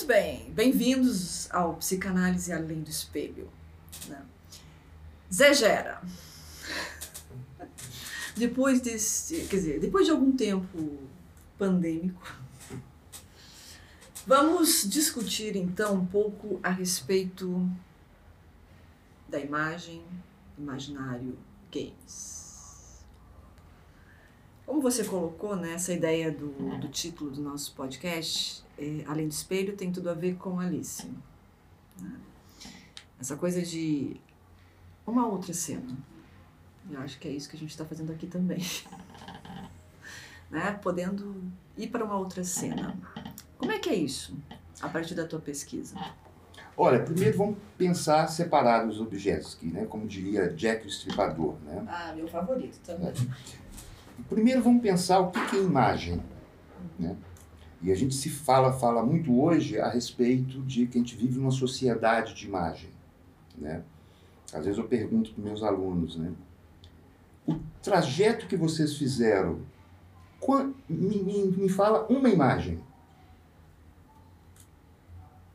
Muito bem, bem-vindos ao Psicanálise Além do Espelho. Né? Zé Gera. Depois desse, quer dizer, depois de algum tempo pandêmico, vamos discutir então um pouco a respeito da imagem, imaginário, games. Como você colocou, né, essa ideia do, do título do nosso podcast, é, Além do Espelho, tem tudo a ver com Alice. Né? Essa coisa de uma outra cena. Eu acho que é isso que a gente está fazendo aqui também. né? Podendo ir para uma outra cena. Como é que é isso, a partir da tua pesquisa? Olha, primeiro vamos pensar separados os objetos, aqui, né? como diria Jack o Estripador. Né? Ah, meu favorito também. Primeiro vamos pensar o que é imagem. Né? E a gente se fala, fala muito hoje a respeito de que a gente vive numa sociedade de imagem. Né? Às vezes eu pergunto para meus alunos, né? O trajeto que vocês fizeram, me, me, me fala uma imagem.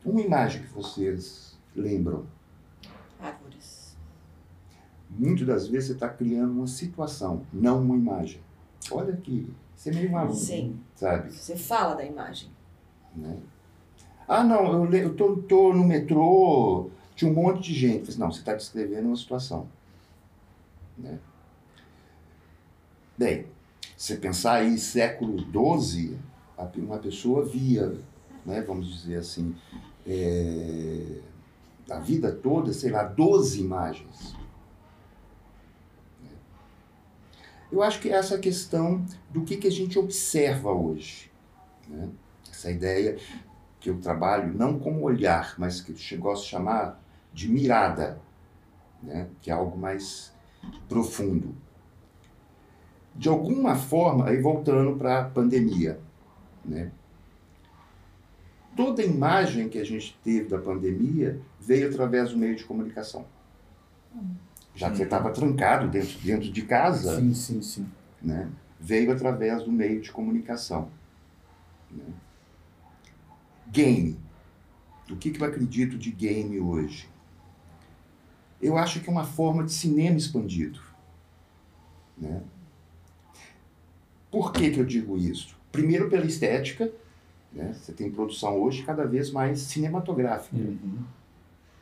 Uma imagem que vocês lembram. Árvores. Muitas das vezes você está criando uma situação, não uma imagem. Olha aqui, você é meio maluco, Sim. sabe? Você fala da imagem. Né? Ah, não, eu, eu tô, tô no metrô, tinha um monte de gente. Não, você está descrevendo uma situação. Né? Bem, você pensar aí século XII, uma pessoa via, né, vamos dizer assim, é, a vida toda, sei lá, 12 imagens. Eu acho que essa questão do que, que a gente observa hoje. Né? Essa ideia que eu trabalho não como olhar, mas que eu gosto de chamar de mirada, né? que é algo mais profundo. De alguma forma, aí voltando para a pandemia, né? toda imagem que a gente teve da pandemia veio através do meio de comunicação. Já que você estava trancado dentro, dentro de casa, Sim, sim, sim. né? veio através do meio de comunicação. Né? Game. O que, que eu acredito de game hoje? Eu acho que é uma forma de cinema expandido. Né? Por que, que eu digo isso? Primeiro, pela estética. Né? Você tem produção hoje cada vez mais cinematográfica, Uhum.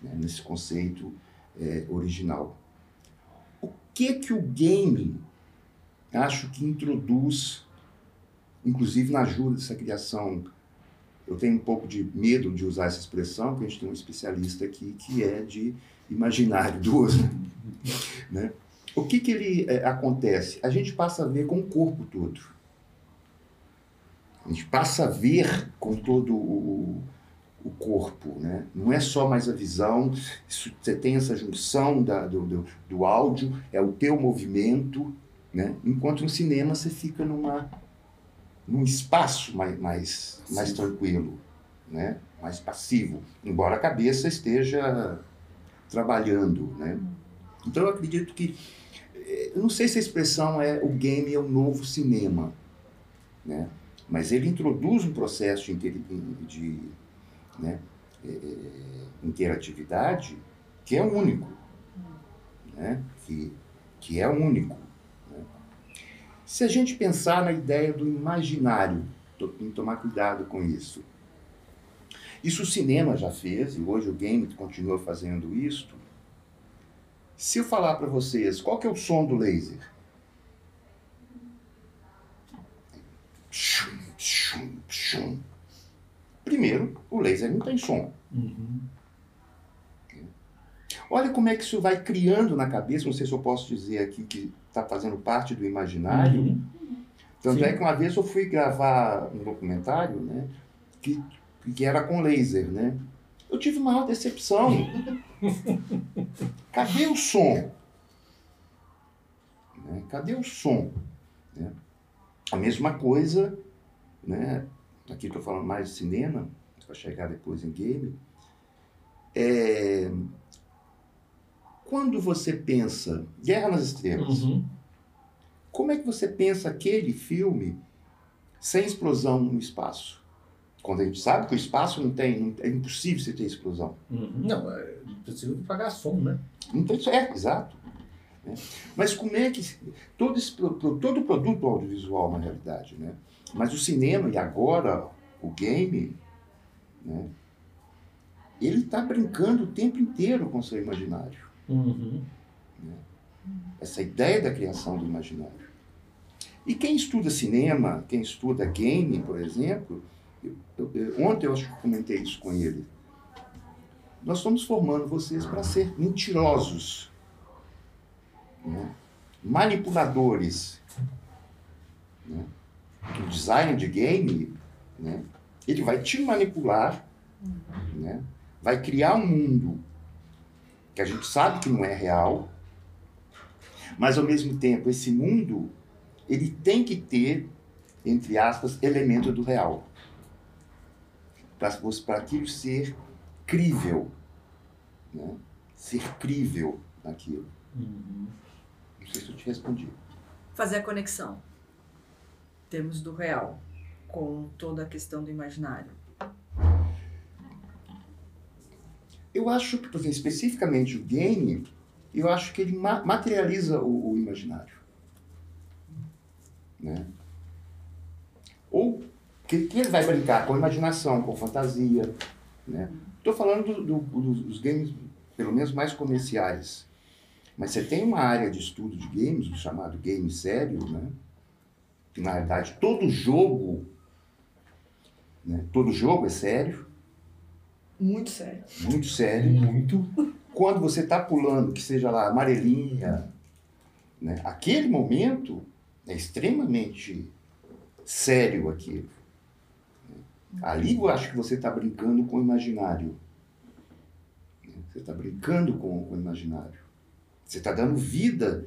né? nesse conceito é, original. Que, que o game acho que introduz, inclusive na ajuda dessa criação. Eu tenho um pouco de medo de usar essa expressão, porque a gente tem um especialista aqui que é de imaginário do outro. né? O que, que ele é, acontece? A gente passa a ver com o corpo todo. A gente passa a ver com todo o, o corpo, né? Não é só mais a visão, isso, você tem essa junção da, do, do, do áudio, é o teu movimento, né? Enquanto no cinema você fica numa, num espaço mais, mais, mais tranquilo, né? mais passivo, embora a cabeça esteja trabalhando. Né? Então eu acredito que, eh, eu não sei se a expressão é o game é o novo cinema, né? mas ele introduz um processo de, de né, eh, interatividade que é único, né? que, que é único. né? Se a gente pensar na ideia do imaginário, tem que tomar cuidado com isso. Isso o cinema já fez, e hoje o game continua fazendo isso. Se eu falar para vocês, qual que é o som do laser? Shum, shum, shum. Primeiro, o laser não tem som. Uhum. Olha como é que isso vai criando na cabeça, não sei se eu posso dizer aqui que está fazendo parte do imaginário. Uhum. Tanto Sim. é que uma vez eu fui gravar um documentário, né, que, que era com laser, né? Eu tive maior decepção. Cadê o som? Né? Cadê o som? Né? A mesma coisa, né? Aqui estou falando mais de cinema, para chegar depois em game. É, quando você pensa Guerra nas Estrelas, Uhum. como é que você pensa aquele filme sem explosão no espaço? Quando a gente sabe que o espaço não tem, é impossível você ter explosão. Uhum. Não, é preciso pagar som, né? Não tem, é, exato. Né? Mas como é que todo, esse, todo produto audiovisual, na realidade, né? Mas o cinema e agora o game, né? Ele está brincando o tempo inteiro com o seu imaginário. Uhum. Essa ideia da criação do imaginário. E quem estuda cinema, quem estuda game, por exemplo, eu- eu- eu- ontem eu acho que comentei isso com ele. Nós estamos formando vocês para ser mentirosos, né? manipuladores. Né? O design de game, né? ele vai te manipular, né? vai criar um mundo que a gente sabe que não é real, mas ao mesmo tempo esse mundo ele tem que ter, entre aspas, elemento do real. Para aquilo ser crível. Né? Ser crível naquilo. Uhum. Não sei se eu te respondi. Fazer a conexão. em termos do real com toda a questão do imaginário. Eu acho que, por exemplo, especificamente o game, eu acho que ele ma- materializa o, o imaginário. Né? Ou que, que ele vai brincar com imaginação, com fantasia. Né? Estou falando do- do- dos games, pelo menos mais comerciais. Mas você tem uma área de estudo de games, o chamado game sério, né? que na realidade todo jogo, né? todo jogo é sério, Muito sério. muito sério. Muito. quando você está pulando, que seja lá amarelinha, né? aquele momento é extremamente sério aquilo. Ali eu acho que você está brincando com o imaginário. Você está brincando com, com o imaginário. Você está dando vida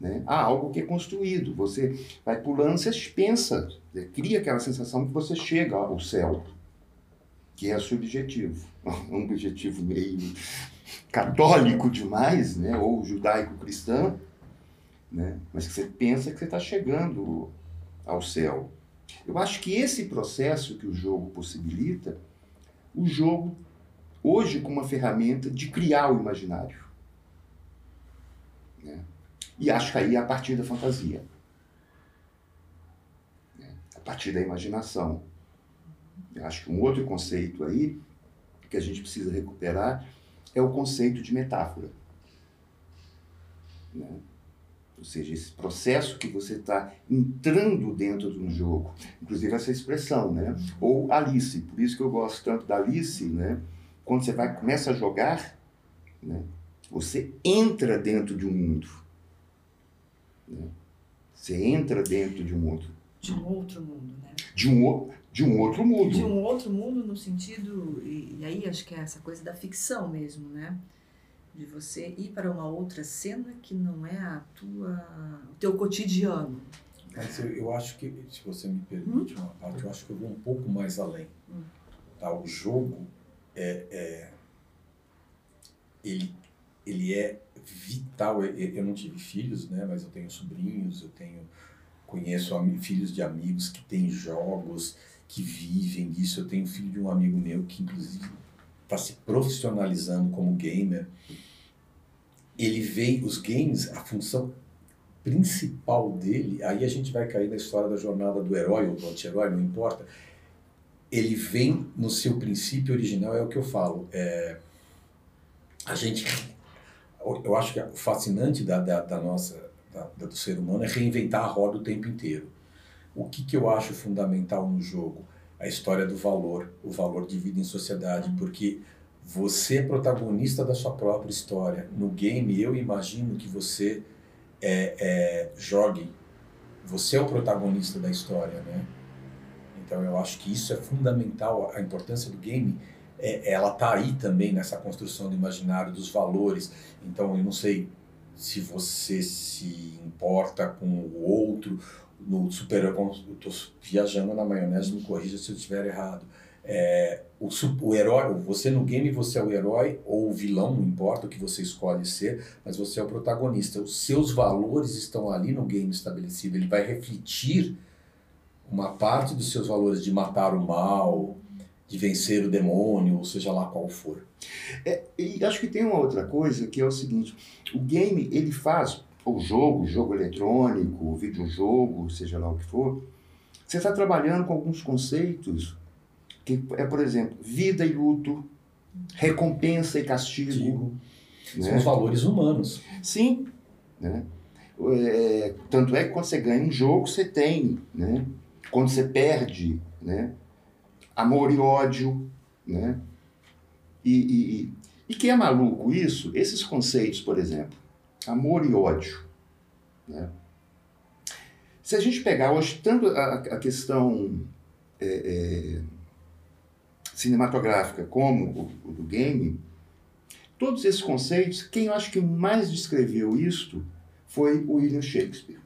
né, a algo que é construído. Você vai pulando, você pensa, você cria aquela sensação que você chega ao céu, que é o seu objetivo. Um objetivo meio católico demais, né, ou judaico-cristão, né, mas que você pensa que você está chegando ao céu. Eu acho que esse processo que o jogo possibilita, o jogo hoje como uma ferramenta de criar o imaginário. Né? E acho que aí é a partir da fantasia. né? A partir da imaginação. Eu acho que um outro conceito aí que a gente precisa recuperar é o conceito de metáfora. Né? Ou seja, esse processo que você está entrando dentro de um jogo. Inclusive essa expressão, né? Ou Alice. Por isso que eu gosto tanto da Alice, né? Quando você vai, começa a jogar, né? Você entra dentro de um mundo. né? Você entra dentro de um outro, De um outro mundo, né? de um, de um outro mundo. De um outro mundo no sentido, e, e aí acho que é essa coisa da ficção mesmo, né? De você ir para uma outra cena que não é a tua, o teu cotidiano. Mas eu, eu acho que, se você me permite uma parte, eu acho que eu vou um pouco mais além. Hum. Tá? O jogo é, é- ele, ele é vital. Eu, não tive filhos, né? Mas eu tenho sobrinhos, eu tenho conheço filhos de amigos que têm jogos, que vivem disso. Eu tenho filho de um amigo meu que inclusive está se profissionalizando como gamer. Ele vem os games, a função principal dele, aí a gente vai cair na história da jornada do herói ou do anti-herói, não importa. Ele vem no seu princípio original, é o que eu falo. É, a gente, eu acho que o fascinante da, da, da nossa, da, do ser humano é reinventar a roda o tempo inteiro. O que, que eu acho fundamental no jogo? A história do valor, o valor de vida em sociedade, porque você é protagonista da sua própria história. No game, eu imagino que você é, é, jogue. Você é o protagonista da história, né? Então eu acho que isso é fundamental. A importância do game, é, ela tá aí também nessa construção do imaginário, dos valores. Então eu não sei se você se importa com o outro no super. Eu estou viajando na maionese, me corrija se eu estiver errado. É, o, o herói, você no game você é o herói ou o vilão, não importa o que você escolhe ser, mas você é o protagonista. Os seus valores estão ali no game estabelecido. Ele vai refletir uma parte dos seus valores de matar o mal, de vencer o demônio, ou seja lá qual for. É, e acho que tem uma outra coisa que é o seguinte: o game ele faz, o jogo, jogo eletrônico, videojogo, seja lá o que for, você está trabalhando com alguns conceitos que é, por exemplo, vida e luto, recompensa e castigo. Digo, né? São os valores humanos. Sim. Né? É, tanto é que quando você ganha um jogo, você tem. Né? Quando você perde, né? Amor e ódio. Né? E, e, e que é maluco isso? Esses conceitos, por exemplo, amor e ódio. Né? Se a gente pegar hoje tanto a, a questão é, é, cinematográfica como o, o, do game, todos esses conceitos, quem eu acho que mais descreveu isto foi o William Shakespeare.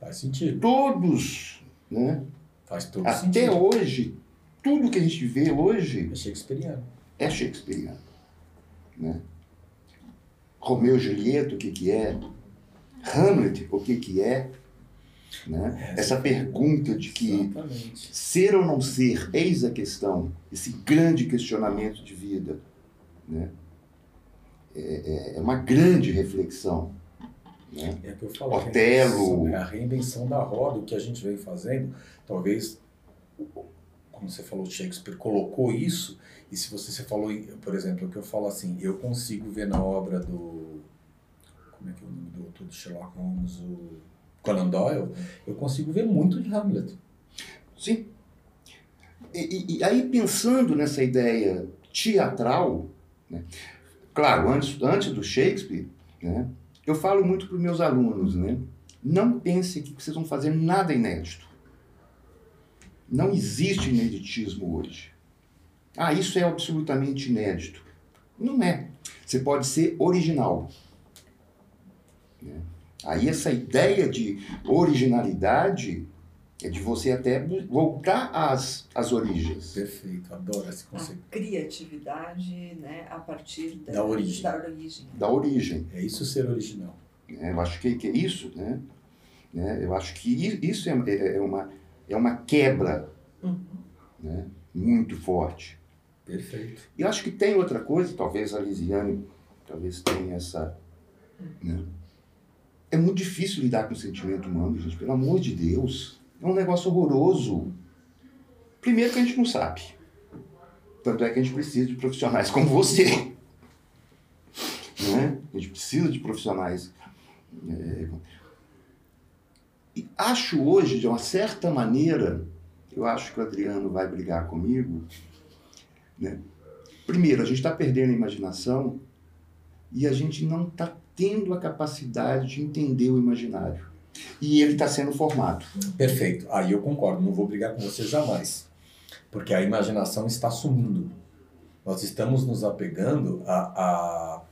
Faz sentido. Todos, né? Faz todo Até sentido. hoje, tudo que a gente vê hoje É shakespeariano. é Shakespeareano. Né? Romeu e Julieta, o que, que é? Hamlet, o que, que é? Né? É, Essa pergunta de que Exatamente. ser ou não ser, eis a questão, esse grande questionamento de vida. Né? É, é- é uma grande reflexão. Né? É que eu falo. Otelo. É a reinvenção da roda, o que a gente vem fazendo. Talvez, como você falou, Shakespeare colocou isso. E se você, você falou, por exemplo, o que eu falo assim, eu consigo ver na obra do. Como é que é o nome do autor do Sherlock Holmes? O Conan Doyle. Eu consigo ver muito de Hamlet. Sim. E, e- e aí, pensando nessa ideia teatral, né? claro, antes, antes do Shakespeare, né? Eu falo muito para os meus alunos, né? não pensem que vocês vão fazer nada inédito. Não existe ineditismo hoje. Ah, isso é absolutamente inédito. Não é. Você pode ser original. né? Aí essa ideia de originalidade é de você até voltar às, às origens. Perfeito, adoro esse A conceito. criatividade, né, a partir da, Da origem. Da origem. Da origem. É isso ser original. né? Eu acho que, que é isso, né? né? Eu acho que isso é, é- é uma, é uma quebra Uhum. né? muito forte. Perfeito. E acho que tem outra coisa, talvez a Lisiane talvez tenha essa. Né? É muito difícil lidar com o sentimento humano, gente, pelo amor de Deus. É um negócio horroroso. Primeiro que a gente não sabe. Tanto é que a gente precisa de profissionais como você. Né? A gente precisa de profissionais. é, E acho hoje, de uma certa maneira, eu acho que o Adriano vai brigar comigo, né? Primeiro, a gente está perdendo a imaginação e a gente não está tendo a capacidade de entender o imaginário. E ele está sendo formado. Perfeito. Aí eu concordo, não vou brigar com você jamais. Porque a imaginação está sumindo. Nós estamos nos apegando a, a,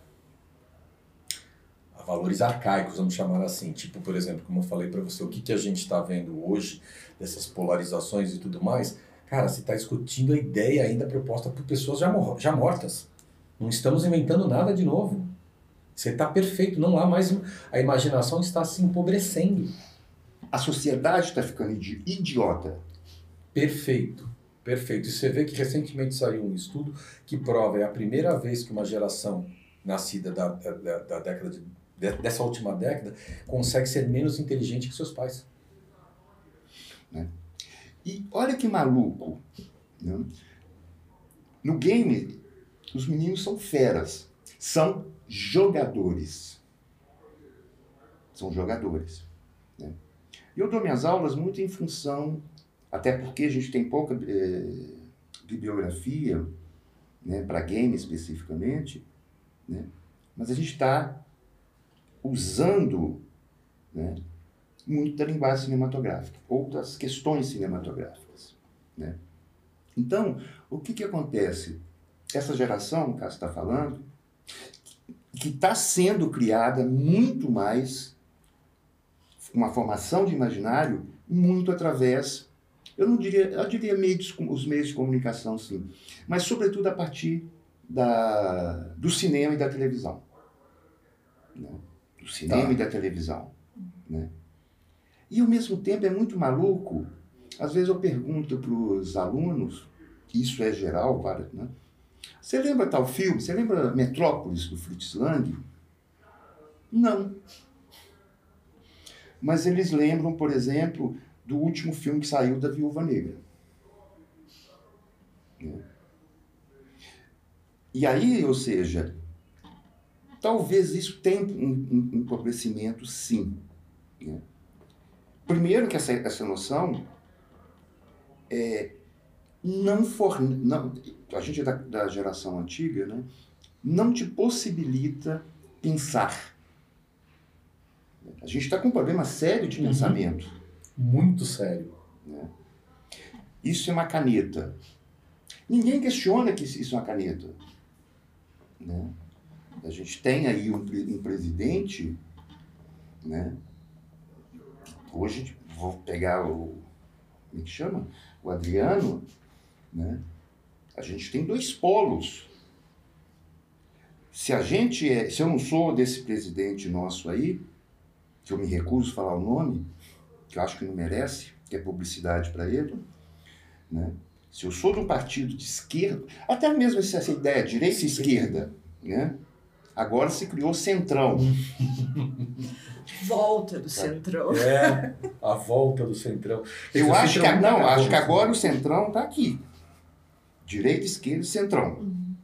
a valores arcaicos, vamos chamar assim. Tipo, por exemplo, como eu falei para você, o que, que a gente está vendo hoje, dessas polarizações e tudo mais, cara, você está discutindo a ideia ainda proposta por pessoas já, já mortas. Não estamos inventando nada de novo. Você está perfeito, não há mais. A imaginação está se empobrecendo. A sociedade está ficando idi- idiota. Perfeito, perfeito. E você vê que recentemente saiu um estudo que prova, é a primeira vez que uma geração nascida da, da, da década de, de- dessa última década consegue ser menos inteligente que seus pais. E olha que maluco. né? No game, os meninos são feras. São jogadores. São jogadores. né? E eu dou minhas aulas muito em função, até porque a gente tem pouca eh, bibliografia né, para game especificamente, né? mas a gente está usando né, muito da linguagem cinematográfica, ou das questões cinematográficas. Né? Então, o que, que acontece? Essa geração, que está falando, que está sendo criada muito mais, uma formação de imaginário, muito através, eu não diria, eu diria meios, os meios de comunicação, sim, mas sobretudo a partir da, do cinema e da televisão. Né? Do cinema Tá. e da televisão. Né? E ao mesmo tempo é muito maluco. Às vezes eu pergunto para os alunos, isso é geral, várias, né? Você lembra tal filme? Você lembra Metrópolis do Fritz Lang? Não. Mas eles lembram, por exemplo, do último filme que saiu da Viúva Negra. Né? E aí, ou seja, talvez isso tenha um, um empobrecimento, sim. Né? Primeiro que essa, essa noção é, não for, não, a gente é da, da geração antiga, né, não te possibilita pensar. A gente está com um problema sério de uhum. pensamento. Muito sério. Né? Isso é uma caneta. Ninguém questiona que isso é uma caneta. Né? A gente tem aí um, um presidente, né? hoje vou pegar o. Como é que chama? O Adriano, né? A gente tem dois polos. Se a gente é, se eu não sou desse presidente nosso aí, que eu me recuso a falar o nome, que eu acho que não merece, que é publicidade para ele, né? Se eu sou de um partido de esquerda, até mesmo essa ideia direita e esquerda, né? Agora se criou centrão. Volta do centrão. É, a volta do centrão. Eu acho que não, acho que agora o centrão está aqui. Direita, esquerda e centrão. Uhum.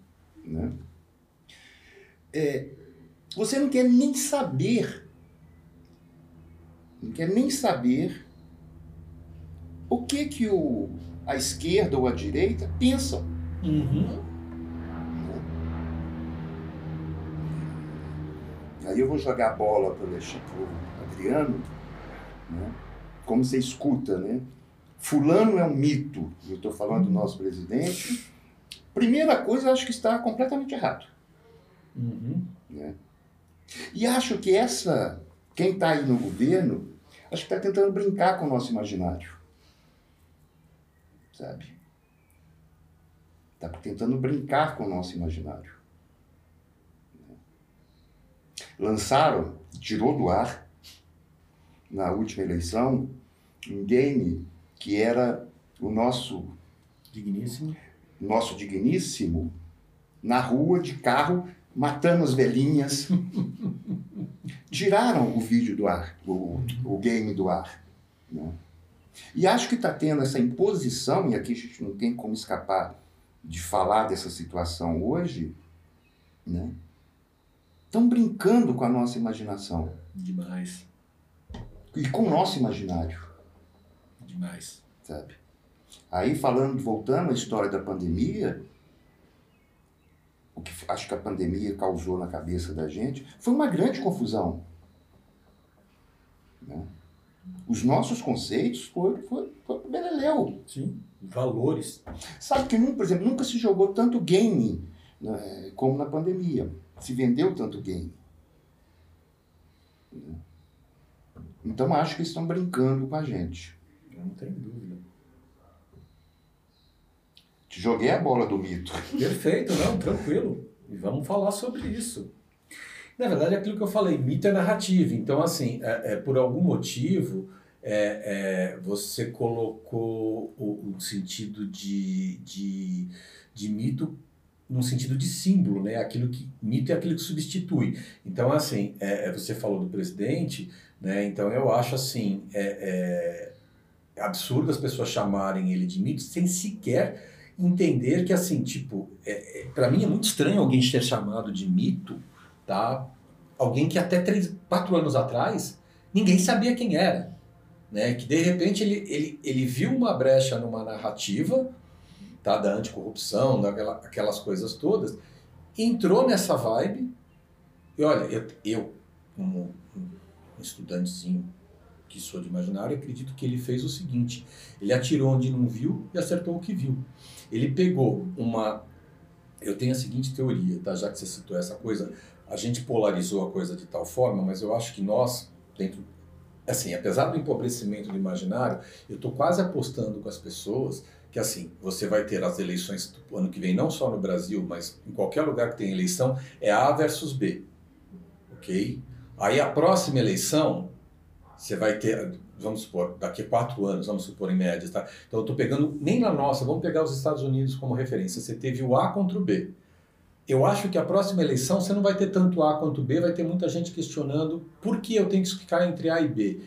Né? É, você não quer nem saber, não quer nem saber o que que o, a esquerda ou a direita pensam. Uhum. Aí eu vou jogar a bola para o Adriano, né? como você escuta, né? Fulano é um mito. Eu estou falando do nosso presidente. Primeira coisa, acho que está completamente errado. Uhum. Né? E acho que essa, quem está aí no governo, acho que está tentando brincar com o nosso imaginário. Sabe? Está tentando brincar com o nosso imaginário. Lançaram, tirou do ar, na última eleição, um game que era o nosso digníssimo, nosso digníssimo na rua de carro matando as velhinhas. Tiraram o vídeo do ar, o, o game do ar. Né? E acho que está tendo essa imposição, e aqui a gente não tem como escapar de falar dessa situação hoje, né? Estão brincando com a nossa imaginação. Demais. E com o nosso imaginário. Demais. Sabe? Aí falando, voltando à história da pandemia, o que acho que a pandemia causou na cabeça da gente foi uma grande confusão. Né? Os nossos conceitos foram foi, foi beleléu. Sim, valores. Sabe que, por exemplo, nunca se jogou tanto game né, como na pandemia. Se vendeu tanto game. Então acho que estão brincando com a gente. Tem dúvida. Te joguei a bola do mito. Perfeito, não, tranquilo. E vamos falar sobre isso. Na verdade, é aquilo que eu falei, mito é narrativa. Então, assim, é, é por algum motivo, é, é, você colocou o, o sentido de, de, de mito num sentido de símbolo, né? Aquilo que mito é aquilo que substitui. Então, assim, é, é você falou do presidente, né? Então, eu acho assim é, é absurdo as pessoas chamarem ele de mito sem sequer entender que assim, tipo, é, é para mim é muito estranho alguém ser chamado de mito, tá? Alguém que até três, quatro anos atrás ninguém sabia quem era, né? Que de repente ele, ele, ele viu uma brecha numa narrativa tá? da anticorrupção, daquela, aquelas coisas todas, entrou nessa vibe. E olha, eu, eu como um estudantezinho que sou de imaginário, acredito que ele fez o seguinte: ele atirou onde não viu e acertou o que viu. Ele pegou uma. Eu tenho a seguinte teoria, tá? já que você citou essa coisa, a gente polarizou a coisa de tal forma, mas eu acho que nós, dentro. Assim, apesar do empobrecimento do imaginário, eu estou quase apostando com as pessoas que assim, você vai ter as eleições do ano que vem, não só no Brasil, mas em qualquer lugar que tenha eleição, é A versus B. Ok? Aí a próxima eleição você vai ter, vamos supor, daqui a quatro anos, vamos supor em média, tá? Então eu estou pegando, nem na nossa, vamos pegar os Estados Unidos como referência. Você teve o A contra o B. Eu acho que a próxima eleição você não vai ter tanto A quanto B, vai ter muita gente questionando por que eu tenho que ficar entre A e B.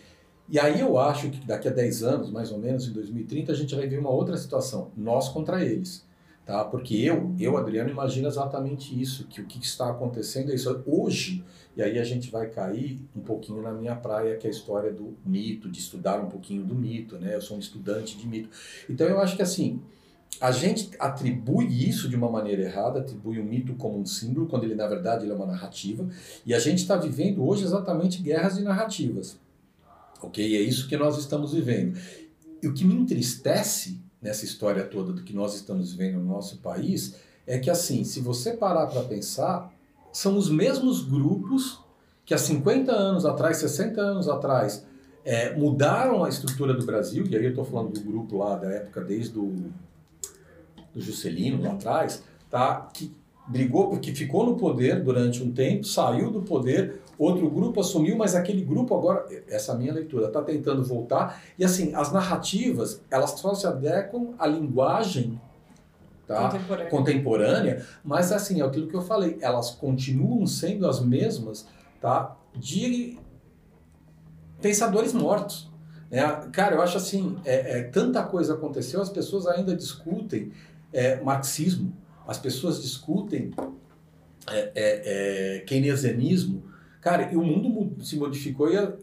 E aí eu acho que daqui a 10 anos, mais ou menos, em 2030, a gente vai ver uma outra situação, nós contra eles. Tá? Porque eu, eu, Adriano, imagino exatamente isso, que o que está acontecendo é isso. Hoje, e aí a gente vai cair um pouquinho na minha praia, que é a história do mito, de estudar um pouquinho do mito, né? Eu sou um estudante de mito. Então eu acho que assim, a gente atribui isso de uma maneira errada, atribui o mito como um símbolo, quando ele na verdade ele é uma narrativa, e a gente está vivendo hoje exatamente guerras de narrativas. Ok? É isso que nós estamos vivendo. E o que me entristece nessa história toda do que nós estamos vivendo no nosso país é que, assim, se você parar para pensar, são os mesmos grupos que há 50 anos atrás, 60 anos atrás, é, mudaram a estrutura do Brasil, e aí eu estou falando do grupo lá da época desde o do Juscelino lá atrás, tá? que brigou porque ficou no poder durante um tempo, saiu do poder, outro grupo assumiu, mas aquele grupo agora, essa é a minha leitura, está tentando voltar. E assim, as narrativas, elas só se adequam à linguagem tá? contemporânea. contemporânea, mas assim, é aquilo que eu falei, elas continuam sendo as mesmas tá? de pensadores mortos. É, cara, eu acho assim, é, é, tanta coisa aconteceu, as pessoas ainda discutem é, marxismo, as pessoas discutem é, é, é, keynesianismo, cara, e o mundo se modificou e a,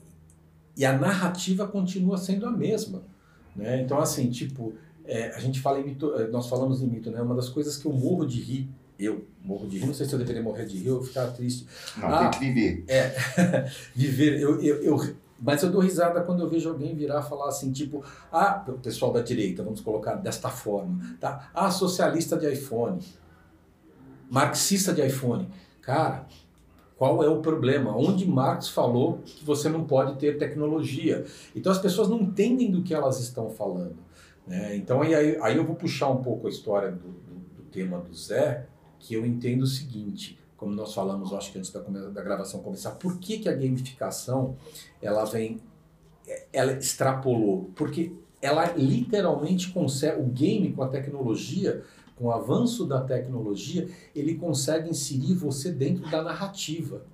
e a narrativa continua sendo a mesma. Né? Então, assim, tipo, é, a gente fala em mito, é, nós falamos em mito, né? Uma das coisas que eu morro de rir, eu morro de rir, não sei se eu deveria morrer de rir ou ficar triste. Não, ah, tem que viver. É, viver. Eu, eu, eu, mas eu dou risada quando eu vejo alguém virar falar assim, tipo, ah, o pessoal da direita, vamos colocar desta forma, tá? Ah, socialista de iPhone marxista de iPhone. Cara, qual é o problema? Onde Marx falou que você não pode ter tecnologia? Então as pessoas não entendem do que elas estão falando. Né? Então aí, aí eu vou puxar um pouco a história do, do, do tema do Zé, que eu entendo o seguinte, como nós falamos, acho que antes da, da gravação começar, por que, que a gamificação ela vem, ela extrapolou? Porque ela literalmente consegue, o game com a tecnologia, com o avanço da tecnologia, ele consegue inserir você dentro da narrativa.